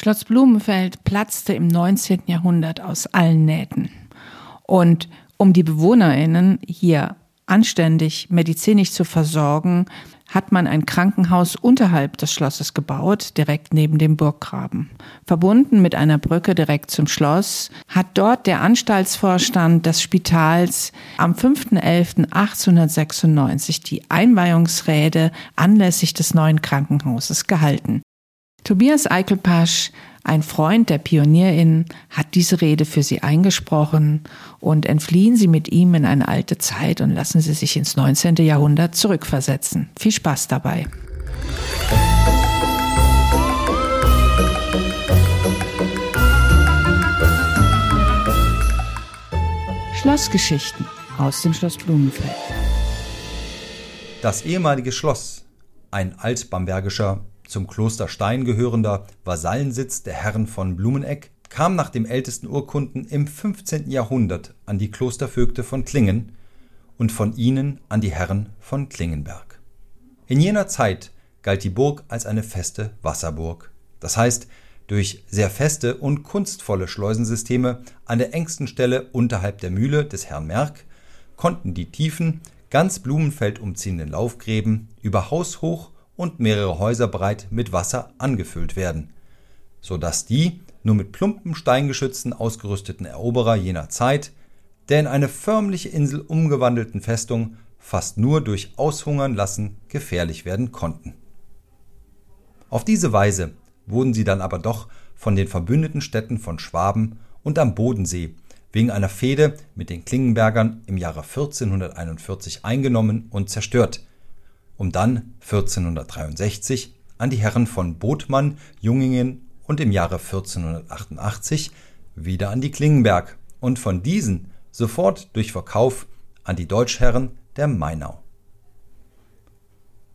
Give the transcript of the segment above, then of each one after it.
Schloss Blumenfeld platzte im 19. Jahrhundert aus allen Nähten. Und um die BewohnerInnen hier anständig medizinisch zu versorgen, hat man ein Krankenhaus unterhalb des Schlosses gebaut, direkt neben dem Burggraben. Verbunden mit einer Brücke direkt zum Schloss hat dort der Anstaltsvorstand des Spitals am 5.11.1896 die Einweihungsrede anlässlich des neuen Krankenhauses gehalten. Tobias Eichelpasch ein Freund der Pionierin hat diese Rede für sie eingesprochen und entfliehen Sie mit ihm in eine alte Zeit und lassen Sie sich ins 19. Jahrhundert zurückversetzen. Viel Spaß dabei. Schlossgeschichten aus dem Schloss Blumenfeld. Das ehemalige Schloss, ein altbambergischer zum Kloster Stein gehörender Vasallensitz der Herren von Blumeneck, kam nach dem ältesten Urkunden im 15. Jahrhundert an die Klostervögte von Klingen und von ihnen an die Herren von Klingenberg. In jener Zeit galt die Burg als eine feste Wasserburg, das heißt durch sehr feste und kunstvolle Schleusensysteme an der engsten Stelle unterhalb der Mühle des Herrn Merck konnten die tiefen, ganz Blumenfeld umziehenden Laufgräben über haushoch und mehrere Häuser breit mit Wasser angefüllt werden, so dass die nur mit plumpen Steingeschützen ausgerüsteten Eroberer jener Zeit der in eine förmliche Insel umgewandelten Festung fast nur durch Aushungern lassen gefährlich werden konnten. Auf diese Weise wurden sie dann aber doch von den verbündeten Städten von Schwaben und am Bodensee wegen einer Fehde mit den Klingenbergern im Jahre 1441 eingenommen und zerstört, um dann 1463 an die Herren von Bothmann, Jungingen und im Jahre 1488 wieder an die Klingenberg und von diesen sofort durch Verkauf an die Deutschherren der Mainau.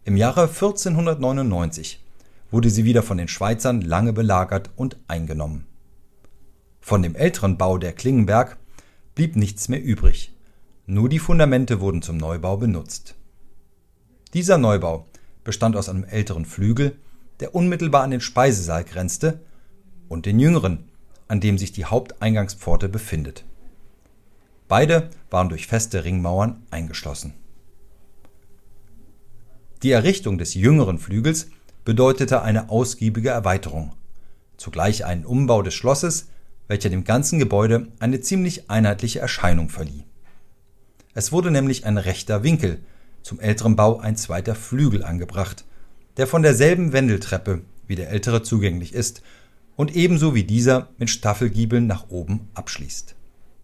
Im Jahre 1499 wurde sie wieder von den Schweizern lange belagert und eingenommen. Von dem älteren Bau der Klingenberg blieb nichts mehr übrig, nur die Fundamente wurden zum Neubau benutzt. Dieser Neubau bestand aus einem älteren Flügel, der unmittelbar an den Speisesaal grenzte, und den jüngeren, an dem sich die Haupteingangspforte befindet. Beide waren durch feste Ringmauern eingeschlossen. Die Errichtung des jüngeren Flügels bedeutete eine ausgiebige Erweiterung, zugleich einen Umbau des Schlosses, welcher dem ganzen Gebäude eine ziemlich einheitliche Erscheinung verlieh. Es wurde nämlich ein rechter Winkel zum älteren Bau ein zweiter Flügel angebracht, der von derselben Wendeltreppe wie der ältere zugänglich ist und ebenso wie dieser mit Staffelgiebeln nach oben abschließt.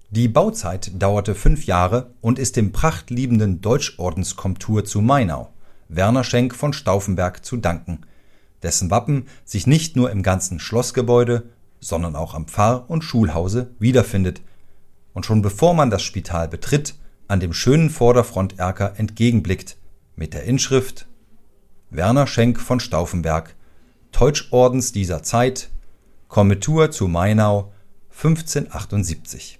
Die Bauzeit dauerte fünf Jahre und ist dem prachtliebenden Deutschordenskomtur zu Mainau, Werner Schenk von Stauffenberg, zu danken, dessen Wappen sich nicht nur im ganzen Schlossgebäude, sondern auch am Pfarr- und Schulhause wiederfindet. Und schon bevor man das Spital betritt, an dem schönen Vorderfronterker entgegenblickt, mit der Inschrift Werner Schenk von Stauffenberg, Teutschordens dieser Zeit, Kommitur zu Mainau 1578.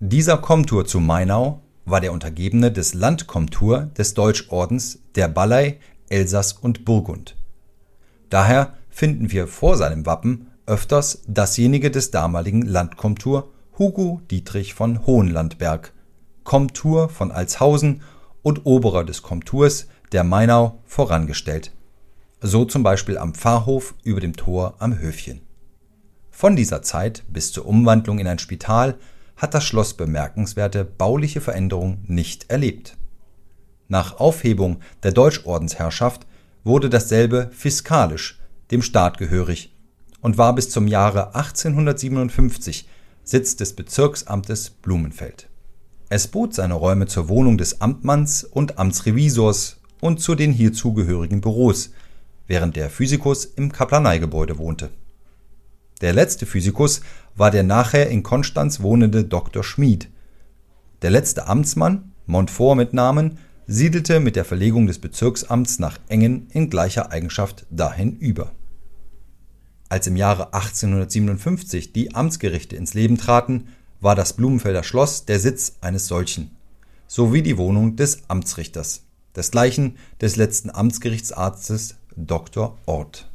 Dieser Komtur zu Mainau war der Untergebene des Landkomtur des Deutschordens der Ballei, Elsass und Burgund. Daher finden wir vor seinem Wappen öfters dasjenige des damaligen Landkomtur Hugo Dietrich von Hohenlandberg Komtur von Altshausen und Oberer des Komturs der Mainau vorangestellt, so zum Beispiel am Pfarrhof über dem Tor am Höfchen. Von dieser Zeit bis zur Umwandlung in ein Spital hat das Schloss bemerkenswerte bauliche Veränderungen nicht erlebt. Nach Aufhebung der Deutschordensherrschaft wurde dasselbe fiskalisch dem Staat gehörig und war bis zum Jahre 1857 Sitz des Bezirksamtes Blumenfeld es bot seine Räume zur Wohnung des Amtmanns und Amtsrevisors und zu den hier zugehörigen Büros, während der Physikus im Kaplaneigebäude wohnte. Der letzte Physikus war der nachher in Konstanz wohnende Dr. Schmid. Der letzte Amtsmann, Montfort mit Namen, siedelte mit der Verlegung des Bezirksamts nach Engen in gleicher Eigenschaft dahin über. Als im Jahre 1857 die Amtsgerichte ins Leben traten, war das Blumenfelder Schloss der Sitz eines solchen, sowie die Wohnung des Amtsrichters, desgleichen des letzten Amtsgerichtsarztes Dr. Ort.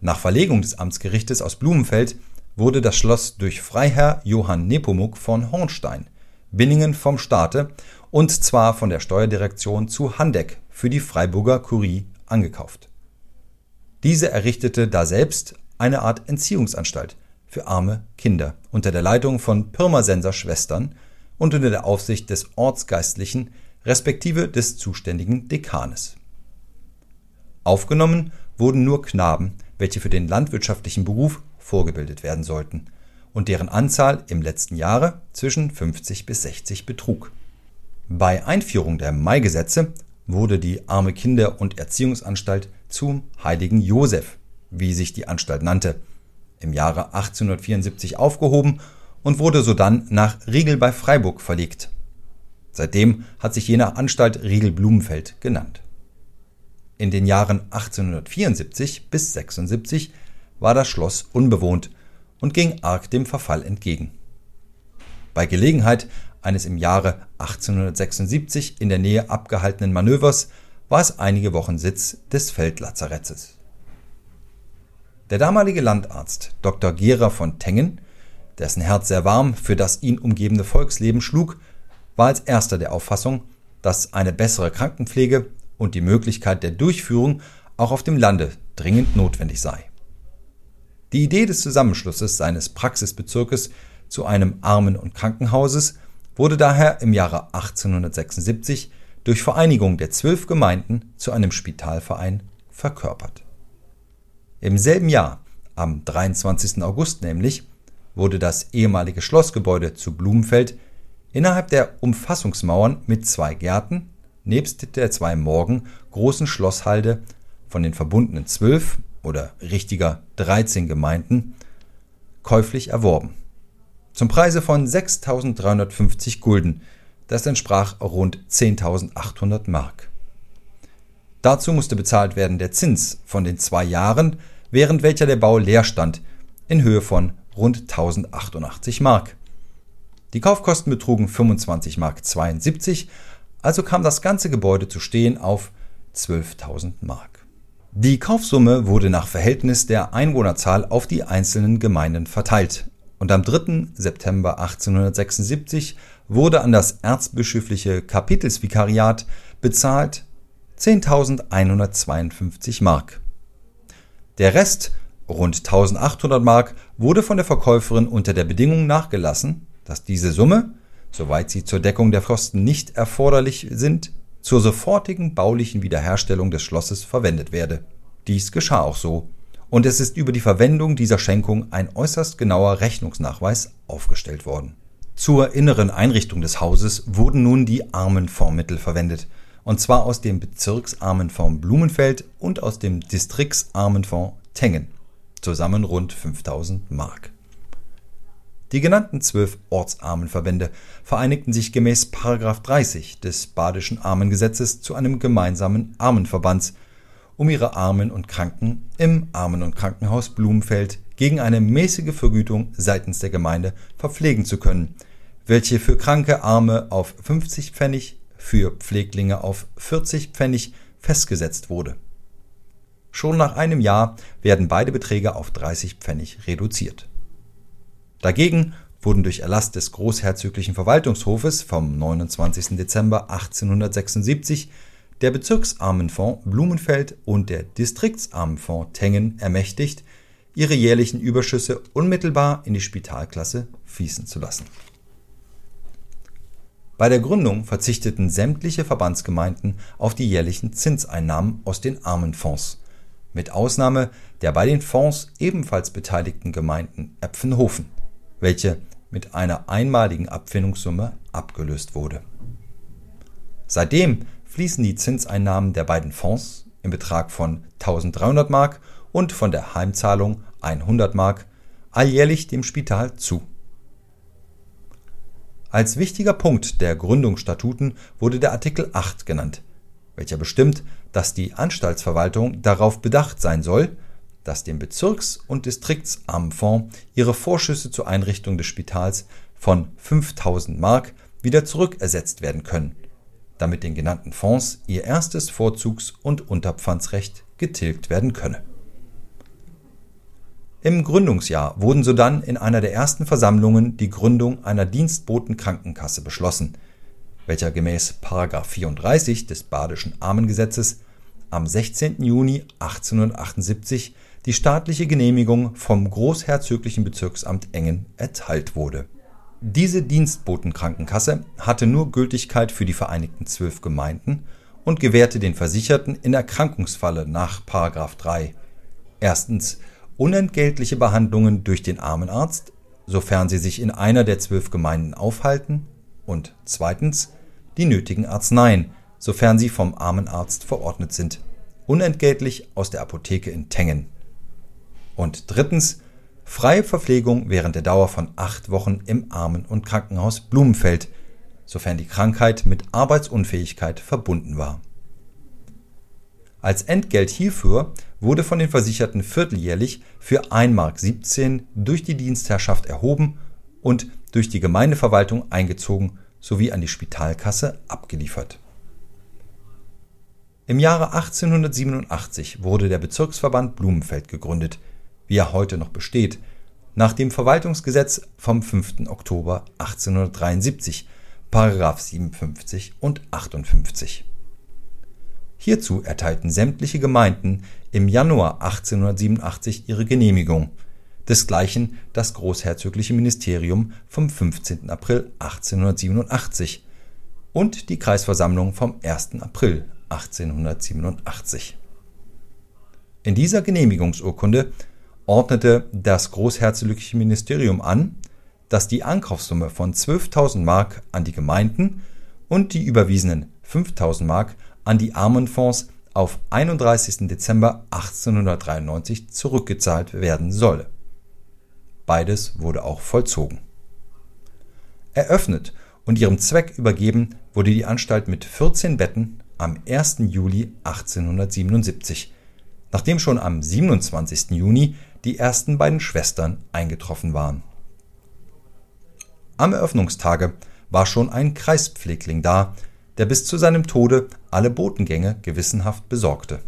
Nach Verlegung des Amtsgerichtes aus Blumenfeld wurde das Schloss durch Freiherr Johann Nepomuk von Hornstein, Binningen vom Staate und zwar von der Steuerdirektion zu Handeck für die Freiburger Kurie angekauft. Diese errichtete daselbst eine Art Entziehungsanstalt für arme Kinder unter der Leitung von Pirmasenser Schwestern und unter der Aufsicht des Ortsgeistlichen respektive des zuständigen Dekanes. Aufgenommen wurden nur Knaben, welche für den landwirtschaftlichen Beruf vorgebildet werden sollten und deren Anzahl im letzten Jahre zwischen 50 bis 60 betrug. Bei Einführung der Maigesetze wurde die Arme Kinder- und Erziehungsanstalt zum Heiligen Josef, wie sich die Anstalt nannte, im Jahre 1874 aufgehoben und wurde sodann nach Riegel bei Freiburg verlegt. Seitdem hat sich jener Anstalt Riegel Blumenfeld genannt. In den Jahren 1874 bis 76 war das Schloss unbewohnt und ging arg dem Verfall entgegen. Bei Gelegenheit eines im Jahre 1876 in der Nähe abgehaltenen Manövers war es einige Wochen Sitz des Feldlazaretts. Der damalige Landarzt Dr. Gera von Tengen, dessen Herz sehr warm für das ihn umgebende Volksleben schlug, war als erster der Auffassung, dass eine bessere Krankenpflege und die Möglichkeit der Durchführung auch auf dem Lande dringend notwendig sei. Die Idee des Zusammenschlusses seines Praxisbezirkes zu einem Armen- und Krankenhauses wurde daher im Jahre 1876 durch Vereinigung der zwölf Gemeinden zu einem Spitalverein verkörpert. Im selben Jahr, am 23. August nämlich, wurde das ehemalige Schlossgebäude zu Blumenfeld innerhalb der Umfassungsmauern mit zwei Gärten nebst der zwei Morgen großen Schlosshalde von den verbundenen zwölf oder richtiger 13 Gemeinden käuflich erworben. Zum Preise von 6.350 Gulden, das entsprach rund 10.800 Mark. Dazu musste bezahlt werden der Zins von den zwei Jahren, während welcher der Bau leer stand, in Höhe von rund 1088 Mark. Die Kaufkosten betrugen 25 Mark 72, also kam das ganze Gebäude zu stehen auf 12.000 Mark. Die Kaufsumme wurde nach Verhältnis der Einwohnerzahl auf die einzelnen Gemeinden verteilt und am 3. September 1876 wurde an das erzbischöfliche Kapitelsvikariat bezahlt 10.152 Mark. Der Rest, rund 1.800 Mark, wurde von der Verkäuferin unter der Bedingung nachgelassen, dass diese Summe, soweit sie zur Deckung der Kosten nicht erforderlich sind, zur sofortigen baulichen Wiederherstellung des Schlosses verwendet werde. Dies geschah auch so, und es ist über die Verwendung dieser Schenkung ein äußerst genauer Rechnungsnachweis aufgestellt worden. Zur inneren Einrichtung des Hauses wurden nun die Armenfondsmittel verwendet, und zwar aus dem Bezirksarmenfonds Blumenfeld und aus dem Distriktsarmenfonds Tengen, zusammen rund 5000 Mark. Die genannten zwölf Ortsarmenverbände vereinigten sich gemäß 30 des Badischen Armengesetzes zu einem gemeinsamen Armenverbands, um ihre Armen und Kranken im Armen- und Krankenhaus Blumenfeld gegen eine mäßige Vergütung seitens der Gemeinde verpflegen zu können, welche für kranke Arme auf 50 Pfennig, für Pfleglinge auf 40 Pfennig festgesetzt wurde. Schon nach einem Jahr werden beide Beträge auf 30 Pfennig reduziert. Dagegen wurden durch Erlass des Großherzoglichen Verwaltungshofes vom 29. Dezember 1876 der Bezirksarmenfonds Blumenfeld und der Distriktsarmenfonds Tengen ermächtigt, ihre jährlichen Überschüsse unmittelbar in die Spitalklasse fließen zu lassen. Bei der Gründung verzichteten sämtliche Verbandsgemeinden auf die jährlichen Zinseinnahmen aus den Armenfonds, mit Ausnahme der bei den Fonds ebenfalls beteiligten Gemeinden Epfenhofen welche mit einer einmaligen Abfindungssumme abgelöst wurde. Seitdem fließen die Zinseinnahmen der beiden Fonds im Betrag von 1300 Mark und von der Heimzahlung 100 Mark alljährlich dem Spital zu. Als wichtiger Punkt der Gründungsstatuten wurde der Artikel 8 genannt, welcher bestimmt, dass die Anstaltsverwaltung darauf bedacht sein soll, dass dem Bezirks- und Distriktsarmenfonds ihre Vorschüsse zur Einrichtung des Spitals von 5000 Mark wieder zurückersetzt werden können, damit den genannten Fonds ihr erstes Vorzugs- und Unterpfandsrecht getilgt werden könne. Im Gründungsjahr wurden sodann in einer der ersten Versammlungen die Gründung einer Dienstbotenkrankenkasse beschlossen, welcher gemäß 34 des Badischen Armengesetzes am 16. Juni 1878 die staatliche Genehmigung vom Großherzoglichen Bezirksamt Engen erteilt wurde. Diese Dienstbotenkrankenkasse hatte nur Gültigkeit für die vereinigten zwölf Gemeinden und gewährte den Versicherten in Erkrankungsfalle nach 3 erstens unentgeltliche Behandlungen durch den Armenarzt, sofern sie sich in einer der zwölf Gemeinden aufhalten, und zweitens die nötigen Arzneien, sofern sie vom Armenarzt verordnet sind, unentgeltlich aus der Apotheke in Tengen. Und drittens freie Verpflegung während der Dauer von acht Wochen im Armen- und Krankenhaus Blumenfeld, sofern die Krankheit mit Arbeitsunfähigkeit verbunden war. Als Entgelt hierfür wurde von den Versicherten vierteljährlich für 1,17 Mark durch die Dienstherrschaft erhoben und durch die Gemeindeverwaltung eingezogen sowie an die Spitalkasse abgeliefert. Im Jahre 1887 wurde der Bezirksverband Blumenfeld gegründet, wie er heute noch besteht, nach dem Verwaltungsgesetz vom 5. Oktober 1873, Paragraph 57 und 58. Hierzu erteilten sämtliche Gemeinden im Januar 1887 ihre Genehmigung, desgleichen das Großherzogliche Ministerium vom 15. April 1887 und die Kreisversammlung vom 1. April 1887. In dieser Genehmigungsurkunde ordnete das Großherzogliche Ministerium an, dass die Ankaufssumme von 12.000 Mark an die Gemeinden und die überwiesenen 5.000 Mark an die Armenfonds auf 31. Dezember 1893 zurückgezahlt werden solle. Beides wurde auch vollzogen. Eröffnet und ihrem Zweck übergeben wurde die Anstalt mit 14 Betten am 1. Juli 1877, nachdem schon am 27. Juni die ersten beiden Schwestern eingetroffen waren. Am Eröffnungstage war schon ein Kreispflegling da, der bis zu seinem Tode alle Botengänge gewissenhaft besorgte.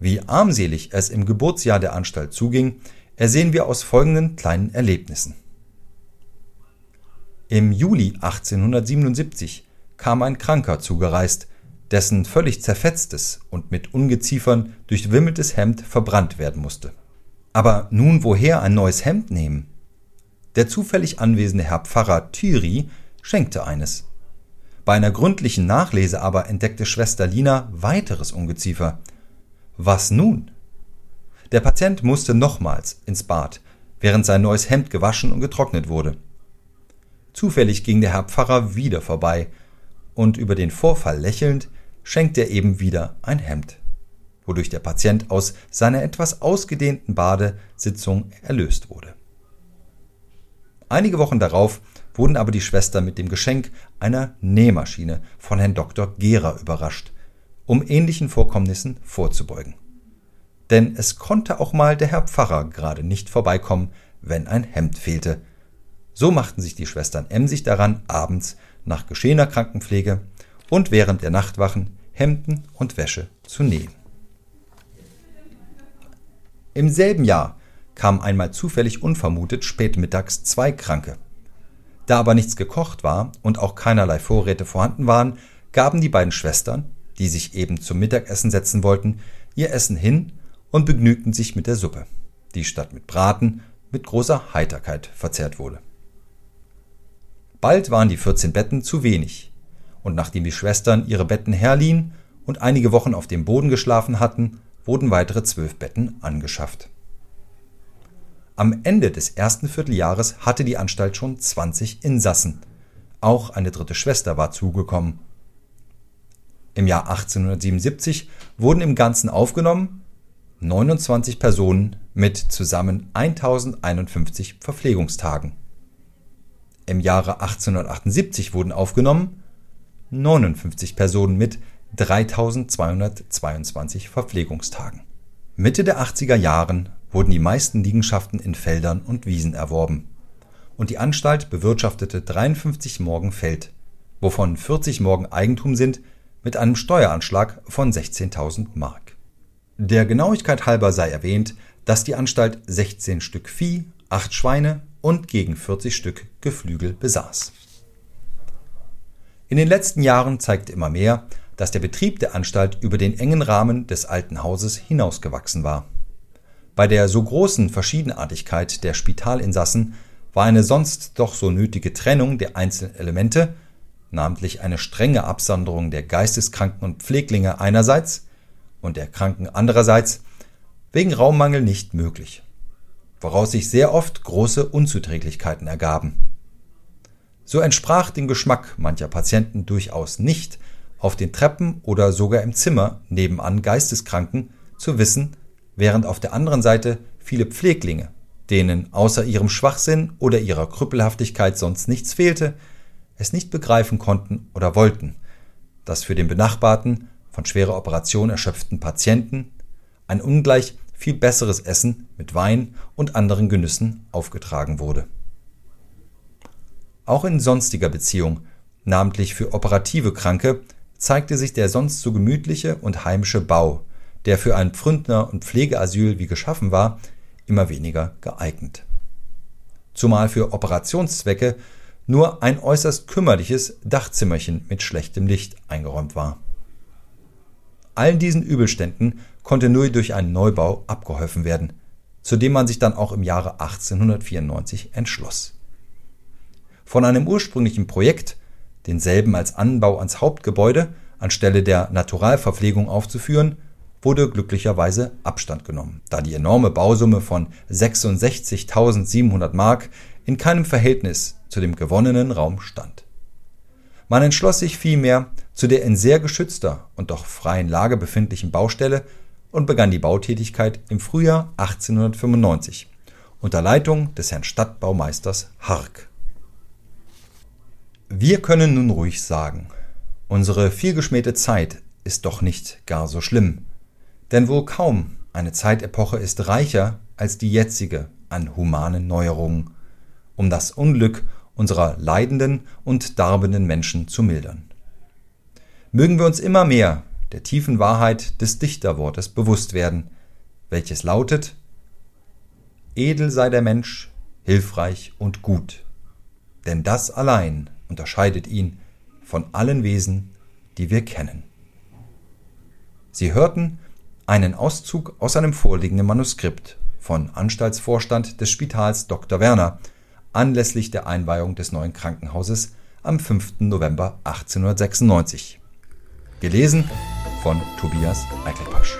Wie armselig es im Geburtsjahr der Anstalt zuging, ersehen wir aus folgenden kleinen Erlebnissen. Im Juli 1877 kam ein Kranker zugereist, dessen völlig zerfetztes und mit Ungeziefern durchwimmeltes Hemd verbrannt werden musste. Aber nun woher ein neues Hemd nehmen? Der zufällig anwesende Herr Pfarrer Thyri schenkte eines. Bei einer gründlichen Nachlese aber entdeckte Schwester Lina weiteres Ungeziefer. Was nun? Der Patient musste nochmals ins Bad, während sein neues Hemd gewaschen und getrocknet wurde. Zufällig ging der Herr Pfarrer wieder vorbei, und über den Vorfall lächelnd schenkte er eben wieder ein Hemd, wodurch der Patient aus seiner etwas ausgedehnten Badesitzung erlöst wurde. Einige Wochen darauf wurden aber die Schwestern mit dem Geschenk einer Nähmaschine von Herrn Dr. Gera überrascht, um ähnlichen Vorkommnissen vorzubeugen. Denn es konnte auch mal der Herr Pfarrer gerade nicht vorbeikommen, wenn ein Hemd fehlte. So machten sich die Schwestern emsig daran, abends nach geschehener Krankenpflege und während der Nachtwachen Hemden und Wäsche zu nähen. Im selben Jahr kamen einmal zufällig unvermutet spätmittags zwei Kranke. Da aber nichts gekocht war und auch keinerlei Vorräte vorhanden waren, gaben die beiden Schwestern, die sich eben zum Mittagessen setzen wollten, ihr Essen hin und begnügten sich mit der Suppe, die statt mit Braten mit großer Heiterkeit verzehrt wurde. Bald waren die 14 Betten zu wenig, und nachdem die Schwestern ihre Betten herliehen und einige Wochen auf dem Boden geschlafen hatten, wurden weitere zwölf Betten angeschafft. Am Ende des ersten Vierteljahres hatte die Anstalt schon 20 Insassen. Auch eine dritte Schwester war zugekommen. Im Jahr 1877 wurden im Ganzen aufgenommen 29 Personen mit zusammen 1051 Verpflegungstagen. Im Jahre 1878 wurden aufgenommen 59 Personen mit 3222 Verpflegungstagen. Mitte der 80er Jahren wurden die meisten Liegenschaften in Feldern und Wiesen erworben, und die Anstalt bewirtschaftete 53 Morgen Feld, wovon 40 Morgen Eigentum sind, mit einem Steueranschlag von 16.000 Mark. Der Genauigkeit halber sei erwähnt, dass die Anstalt 16 Stück Vieh, 8 Schweine und gegen 40 Stück Geflügel besaß. In den letzten Jahren zeigte immer mehr, dass der Betrieb der Anstalt über den engen Rahmen des alten Hauses hinausgewachsen war. Bei der so großen Verschiedenartigkeit der Spitalinsassen war eine sonst doch so nötige Trennung der einzelnen Elemente, namentlich eine strenge Absonderung der Geisteskranken und Pfleglinge einerseits und der Kranken andererseits, wegen Raummangel nicht möglich, woraus sich sehr oft große Unzuträglichkeiten ergaben. So entsprach dem Geschmack mancher Patienten durchaus nicht, auf den Treppen oder sogar im Zimmer nebenan Geisteskranken zu wissen, während auf der anderen Seite viele Pfleglinge, denen außer ihrem Schwachsinn oder ihrer Krüppelhaftigkeit sonst nichts fehlte, es nicht begreifen konnten oder wollten, dass für den benachbarten, von schwerer Operation erschöpften Patienten ein ungleich viel besseres Essen mit Wein und anderen Genüssen aufgetragen wurde. Auch in sonstiger Beziehung, namentlich für operative Kranke, zeigte sich der sonst so gemütliche und heimische Bau, der für ein Pfründner- und Pflegeasyl wie geschaffen war, immer weniger geeignet. Zumal für Operationszwecke nur ein äußerst kümmerliches Dachzimmerchen mit schlechtem Licht eingeräumt war. Allen diesen Übelständen konnte nur durch einen Neubau abgeholfen werden, zu dem man sich dann auch im Jahre 1894 entschloss. Von einem ursprünglichen Projekt, denselben als Anbau ans Hauptgebäude anstelle der Naturalverpflegung aufzuführen, wurde glücklicherweise Abstand genommen, da die enorme Bausumme von 66.700 Mark in keinem Verhältnis zu dem gewonnenen Raum stand. Man entschloss sich vielmehr zu der in sehr geschützter und doch freien Lage befindlichen Baustelle und begann die Bautätigkeit im Frühjahr 1895 unter Leitung des Herrn Stadtbaumeisters Hark. Wir können nun ruhig sagen, unsere vielgeschmähte Zeit ist doch nicht gar so schlimm, denn wohl kaum eine Zeitepoche ist reicher als die jetzige an humanen Neuerungen, um das Unglück unserer leidenden und darbenden Menschen zu mildern. Mögen wir uns immer mehr der tiefen Wahrheit des Dichterwortes bewusst werden, welches lautet Edel sei der Mensch, hilfreich und gut, denn das allein unterscheidet ihn von allen Wesen, die wir kennen. Sie hörten einen Auszug aus einem vorliegenden Manuskript von Anstaltsvorstand des Spitals Dr. Werner anlässlich der Einweihung des neuen Krankenhauses am 5. November 1896. Gelesen von Tobias Eichelpasch.